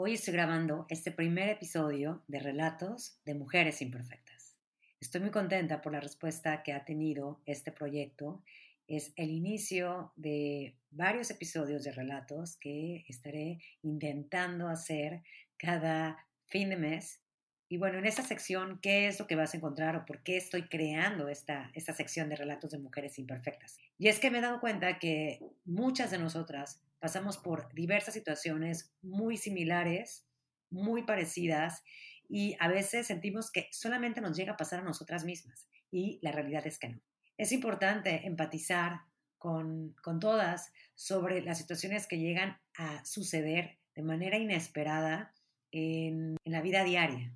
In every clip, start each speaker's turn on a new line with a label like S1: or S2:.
S1: Hoy estoy grabando este primer episodio de Relatos de Mujeres Imperfectas. Estoy muy contenta por la respuesta que ha tenido este proyecto. Es el inicio de varios episodios de relatos que estaré intentando hacer cada fin de mes. Y bueno, en esta sección, ¿qué es lo que vas a encontrar o por qué estoy creando esta, esta sección de relatos de mujeres imperfectas? Y es que me he dado cuenta que muchas de nosotras pasamos por diversas situaciones muy similares, muy parecidas y a veces sentimos que solamente nos llega a pasar a nosotras mismas y la realidad es que no. Es importante empatizar con, todas sobre las situaciones que llegan a suceder de manera inesperada en, en la vida diaria.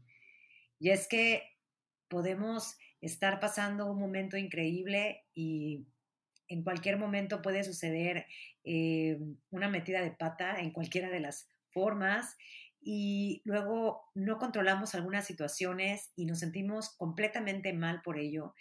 S1: Y es que podemos estar pasando un momento increíble y en cualquier momento puede suceder eh, una metida de pata en cualquiera de las formas y luego no controlamos algunas situaciones y nos sentimos completamente mal por ello.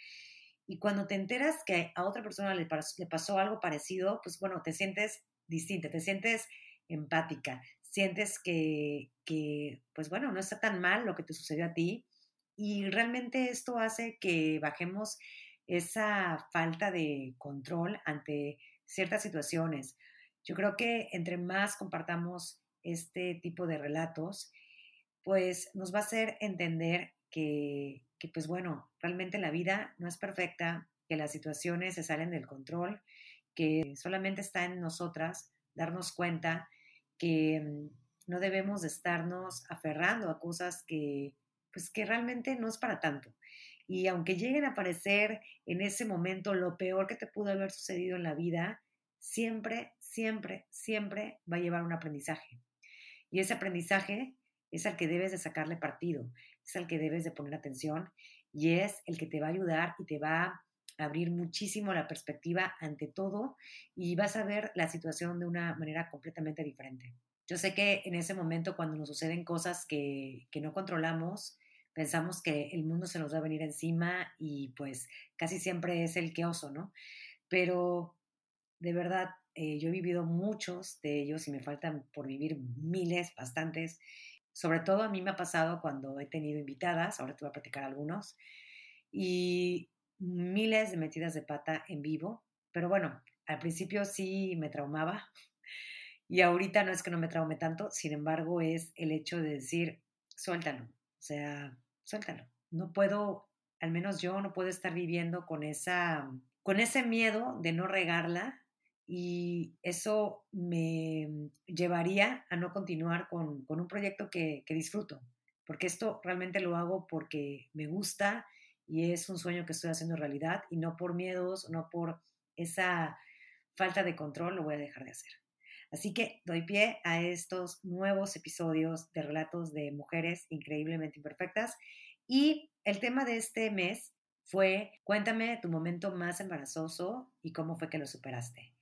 S1: Y cuando te enteras que a otra persona le, pasó algo parecido, pues bueno, te sientes distinta, te sientes empática, sientes que, que, pues bueno, no está tan mal lo que te sucedió a ti. Y realmente esto hace que bajemos esa falta de control ante ciertas situaciones. Yo creo que entre más compartamos este tipo de relatos, pues nos va a hacer entender que, pues bueno, realmente la vida no es perfecta, que las situaciones se salen del control, que solamente está en nosotras darnos cuenta que mm, no debemos de estarnos aferrando a cosas que, pues que realmente no es para tanto. Y aunque lleguen a aparecer en ese momento lo peor que te pudo haber sucedido en la vida, siempre, siempre, siempre va a llevar un aprendizaje. Y ese aprendizaje es al que debes de sacarle partido, es al que debes de poner atención y es el que te va a ayudar y te va a abrir muchísimo la perspectiva ante todo y vas a ver la situación de una manera completamente diferente. Yo sé que en ese momento cuando nos suceden cosas que, que no controlamos, pensamos que el mundo se nos va a venir encima y pues casi siempre es el que oso, ¿no? Pero de verdad, eh, yo he vivido muchos de ellos y me faltan por vivir miles, bastantes. Sobre todo a mí me ha pasado cuando he tenido invitadas, ahora te voy a platicar algunos, y miles de metidas de pata en vivo. Pero bueno, al principio sí me traumaba y ahorita no es que no me traume tanto, sin embargo es el hecho de decir, suéltalo, o sea, suéltalo. No puedo, al menos yo no puedo estar viviendo con esa, con ese miedo de no regarla y eso me llevaría a no continuar con, un proyecto que, que, disfruto, porque esto realmente lo hago porque me gusta y es un sueño que estoy haciendo realidad y no por miedos, no por esa falta de control lo voy a dejar de hacer. Así que doy pie a estos nuevos episodios de relatos de mujeres increíblemente imperfectas. Y el tema de este mes fue, cuéntame tu momento más embarazoso y cómo fue que lo superaste.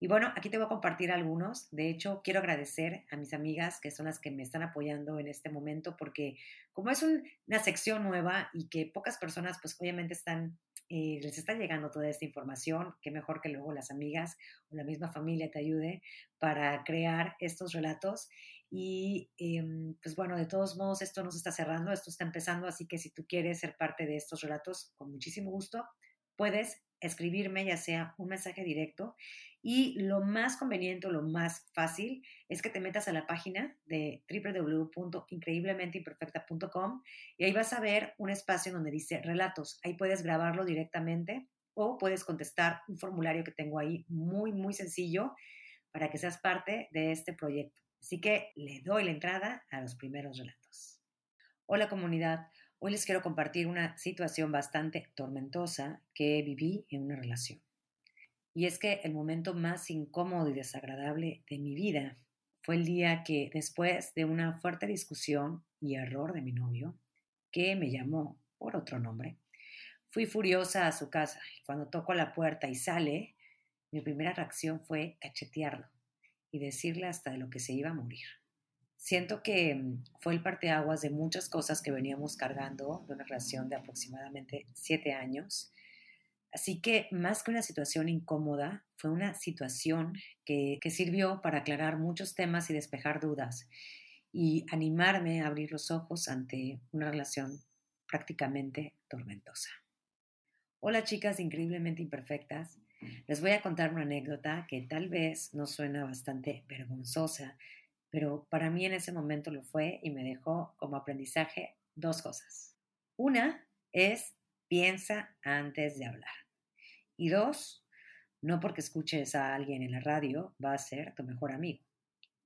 S1: Y bueno, aquí te voy a compartir algunos. De hecho, quiero agradecer a mis amigas que son las que me están apoyando en este momento porque como es una sección nueva y que pocas personas pues obviamente están eh, les está llegando toda esta información, qué mejor que luego las amigas o la misma familia te ayude para crear estos relatos. Y em, pues bueno, de todos modos, esto no se está cerrando, esto está empezando, así que si tú quieres ser parte de estos relatos, con muchísimo gusto, puedes escribirme ya sea un mensaje directo y lo más conveniente, lo más fácil es que te metas a la página de www.increíblementeimperfecta.com y ahí vas a ver un espacio donde dice relatos. Ahí puedes grabarlo directamente o puedes contestar un formulario que tengo ahí muy, muy sencillo para que seas parte de este proyecto. Así que le doy la entrada a los primeros relatos. Hola comunidad, hoy les quiero compartir una situación bastante tormentosa que viví en una relación. Y es que el momento más incómodo y desagradable de mi vida fue el día que, después de una fuerte discusión y error de mi novio, que me llamó por otro nombre, fui furiosa a su casa cuando toco la puerta y sale, mi primera reacción fue cachetearlo y decirle hasta de lo que se iba a morir. Siento que mm, fue el parteaguas de muchas cosas que veníamos cargando de una relación de aproximadamente siete años Así que más que una situación incómoda, fue una situación que, sirvió para aclarar muchos temas y despejar dudas. y animarme a abrir los ojos ante una relación prácticamente tormentosa. Hola chicas increíblemente imperfectas. Les voy a contar una anécdota que tal vez nos suena bastante vergonzosa, pero para mí en ese momento lo fue y me dejó como aprendizaje dos cosas. Una es piensa antes de hablar. Y dos, no porque escuches a alguien en la radio va a ser tu mejor amigo.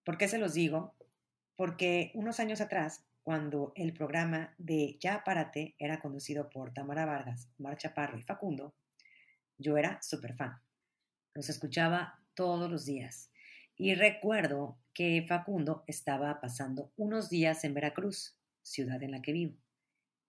S1: ¿Por qué se los digo? Porque unos años atrás, cuando el programa de Ya Párate era conducido por Tamara Vargas, Marcha Parro y Facundo, yo era súper fan. Los escuchaba todos los días. Y recuerdo que Facundo estaba pasando unos días en Veracruz, ciudad en la que vivo,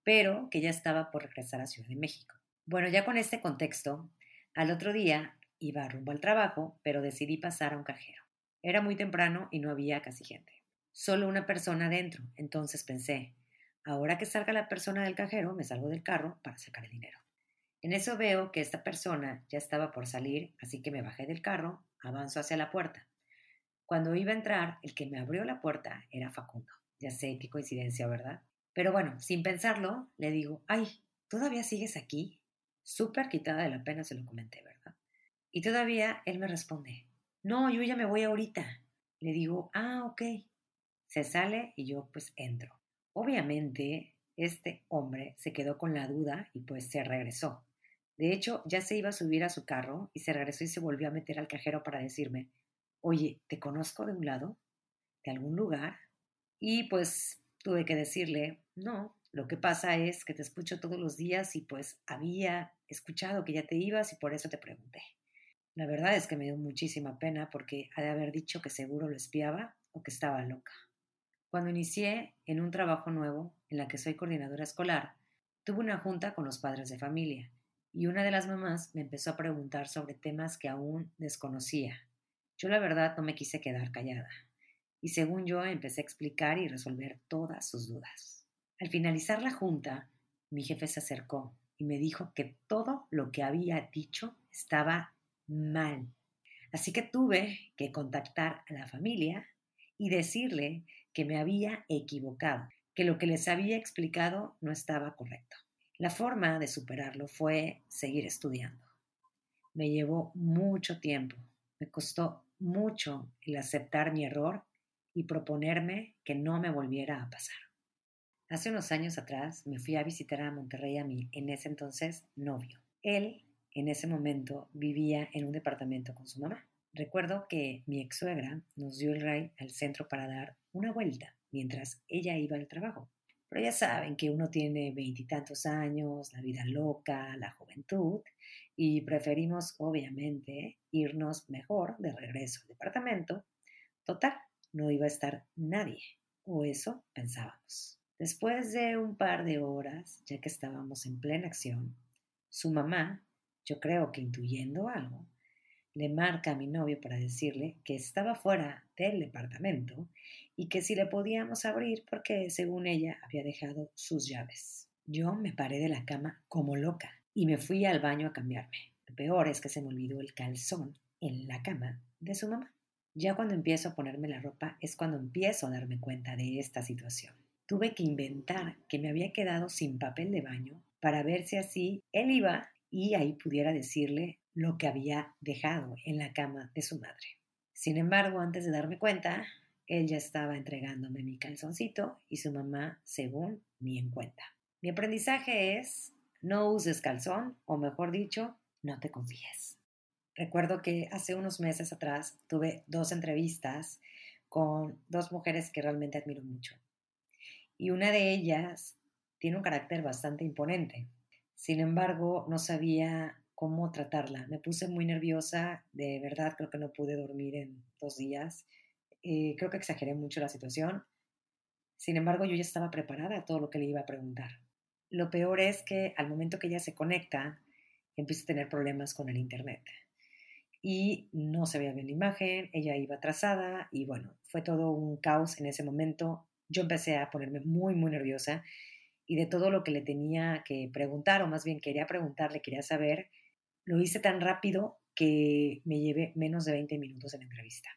S1: pero que ya estaba por regresar a Ciudad de México. Bueno, ya con este contexto, al otro día iba rumbo al trabajo, pero decidí pasar a un cajero. Era muy temprano y no había casi gente. Solo una persona adentro, entonces pensé, ahora que salga la persona del cajero, me salgo del carro para sacar el dinero. En eso veo que esta persona ya estaba por salir, así que me bajé del carro, avanzo hacia la puerta. Cuando iba a entrar, el que me abrió la puerta era Facundo. Ya sé qué coincidencia, ¿verdad? Pero bueno, sin pensarlo, le digo, ay, ¿todavía sigues aquí? Súper quitada de la pena se lo comenté, ¿verdad? Y todavía él me responde, no, yo ya me voy ahorita. Le digo, ah, ok. Se sale y yo pues entro. Obviamente, este hombre se quedó con la duda y pues se regresó. De hecho, ya se iba a subir a su carro y se regresó y se volvió a meter al cajero para decirme, oye, ¿te conozco de un lado? ¿De algún lugar? Y pues tuve que decirle, no, lo que pasa es que te escucho todos los días y pues había escuchado que ya te ibas y por eso te pregunté. La verdad es que me dio muchísima pena porque ha de haber dicho que seguro lo espiaba o que estaba loca. Cuando inicié en un trabajo nuevo en la que soy coordinadora escolar, tuve una junta con los padres de familia y una de las mamás me empezó a preguntar sobre temas que aún desconocía. Yo la verdad no me quise quedar callada, y según yo empecé a explicar y resolver todas sus dudas. Al finalizar la junta, mi jefe se acercó y me dijo que todo lo que había dicho estaba mal. Así que tuve que contactar a la familia y decirle que me había equivocado, que lo que les había explicado no estaba correcto. La forma de superarlo fue seguir estudiando. Me llevó mucho tiempo, me costó mucho el aceptar mi error y proponerme que no me volviera a pasar. Hace unos años atrás me fui a visitar a Monterrey a mi, en ese entonces, novio. Él, en ese momento, vivía en un departamento con su mamá. Recuerdo que mi ex suegra nos dio el ride al centro para dar una vuelta mientras ella iba al trabajo. Pero ya saben que uno tiene veintitantos años, la vida loca, la juventud, y preferimos obviamente irnos mejor de regreso al departamento. Total, no iba a estar nadie, o eso pensábamos. Después de un par de horas, ya que estábamos en plena acción, su mamá, yo creo que intuyendo algo, le marca a mi novio para decirle que estaba fuera del departamento y que si le podíamos abrir porque, según ella, había dejado sus llaves. Yo me paré de la cama como loca y me fui al baño a cambiarme. Lo peor es que se me olvidó el calzón en la cama de su mamá. Ya cuando empiezo a ponerme la ropa es cuando empiezo a darme cuenta de esta situación. Tuve que inventar que me había quedado sin papel de baño para ver si así él iba y ahí pudiera decirle lo que había dejado en la cama de su madre. Sin embargo, antes de darme cuenta, él ya estaba entregándome mi calzoncito y su mamá, según, ni en cuenta. Mi aprendizaje es no uses calzón, o mejor dicho, no te confíes. Recuerdo que hace unos meses atrás tuve dos entrevistas con dos mujeres que realmente admiro mucho. Y una de ellas tiene un carácter bastante imponente. Sin embargo, no sabía cómo tratarla. Me puse muy nerviosa, de verdad creo que no pude dormir en dos días. Eh, creo que exageré mucho la situación. Sin embargo, yo ya estaba preparada a todo lo que le iba a preguntar. Lo peor es que al momento que ella se conecta, empieza a tener problemas con el Internet. Y no se veía bien la imagen, ella iba atrasada y bueno, fue todo un caos en ese momento. Yo empecé a ponerme muy, muy nerviosa y de todo lo que le tenía que preguntar, o más bien quería preguntarle, quería saber, lo hice tan rápido que me llevé menos de 20 minutos en la entrevista.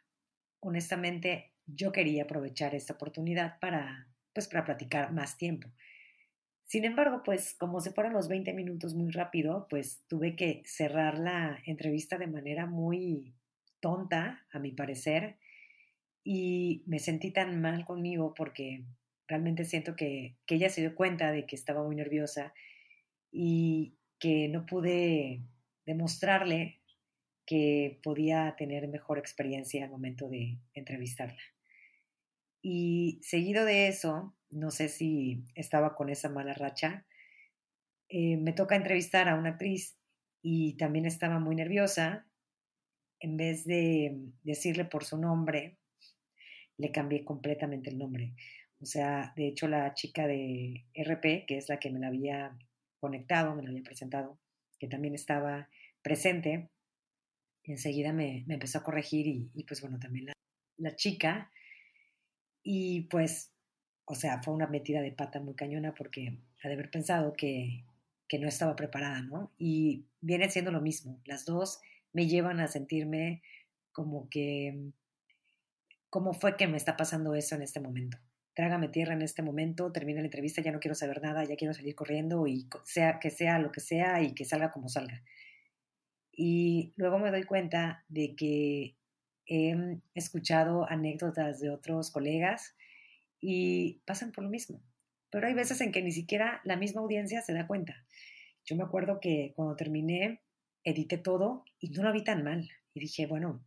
S1: Honestamente, yo quería aprovechar esta oportunidad para, pues, para platicar más tiempo. Sin embargo, pues como se fueron los 20 minutos muy rápido, pues tuve que cerrar la entrevista de manera muy tonta, a mi parecer, y me sentí tan mal conmigo porque realmente siento que, que ella se dio cuenta de que estaba muy nerviosa y que no pude demostrarle que podía tener mejor experiencia al momento de entrevistarla. Y seguido de eso, no sé si estaba con esa mala racha, eh, me toca entrevistar a una actriz y también estaba muy nerviosa. En vez de decirle por su nombre, le cambié completamente el nombre. O sea, de hecho la chica de RP, que es la que me la había conectado, me la había presentado, que también estaba presente, enseguida me, empezó a corregir y, pues bueno, también la, la chica y pues, o sea, fue una metida de pata muy cañona porque ha de haber pensado que, que no estaba preparada, ¿no? Y viene siendo lo mismo. Las dos me llevan a sentirme como que, ¿cómo fue que me está pasando eso en este momento? Trágame tierra en este momento, termina la entrevista, ya no quiero saber nada, ya quiero salir corriendo y sea que sea lo que sea y que salga como salga. Y luego me doy cuenta de que he escuchado anécdotas de otros colegas y pasan por lo mismo. Pero hay veces en que ni siquiera la misma audiencia se da cuenta. Yo me acuerdo que cuando terminé, edité todo y no lo vi tan mal. Y dije, bueno,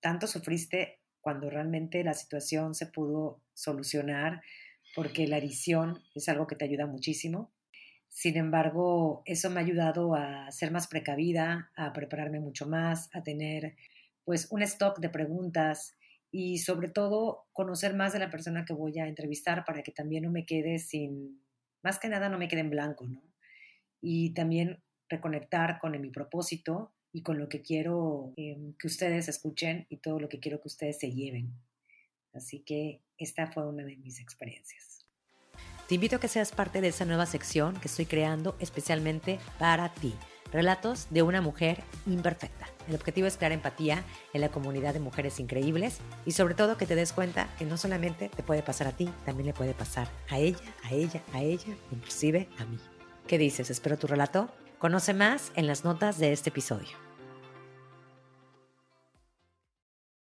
S1: tanto sufriste cuando realmente la situación se pudo solucionar, porque la edición es algo que te ayuda muchísimo. Sin embargo, eso me ha ayudado a ser más precavida, a prepararme mucho más, a tener pues un stock de preguntas y sobre todo conocer más de la persona que voy a entrevistar para que también no me quede sin, más que nada no me quede en blanco, ¿no? Y también reconectar con mi propósito y con lo que quiero em, que ustedes escuchen y todo lo que quiero que ustedes se lleven. Así que esta fue una de mis experiencias.
S2: Te invito a que seas parte de esa nueva sección que estoy creando especialmente para ti. Relatos de una mujer imperfecta. El objetivo es crear empatía en la comunidad de mujeres increíbles y sobre todo que te des cuenta que no solamente te puede pasar a ti, también le puede pasar a ella, a ella, a ella, inclusive a mí. ¿Qué dices? Espero tu relato. Conoce más en las notas de este episodio.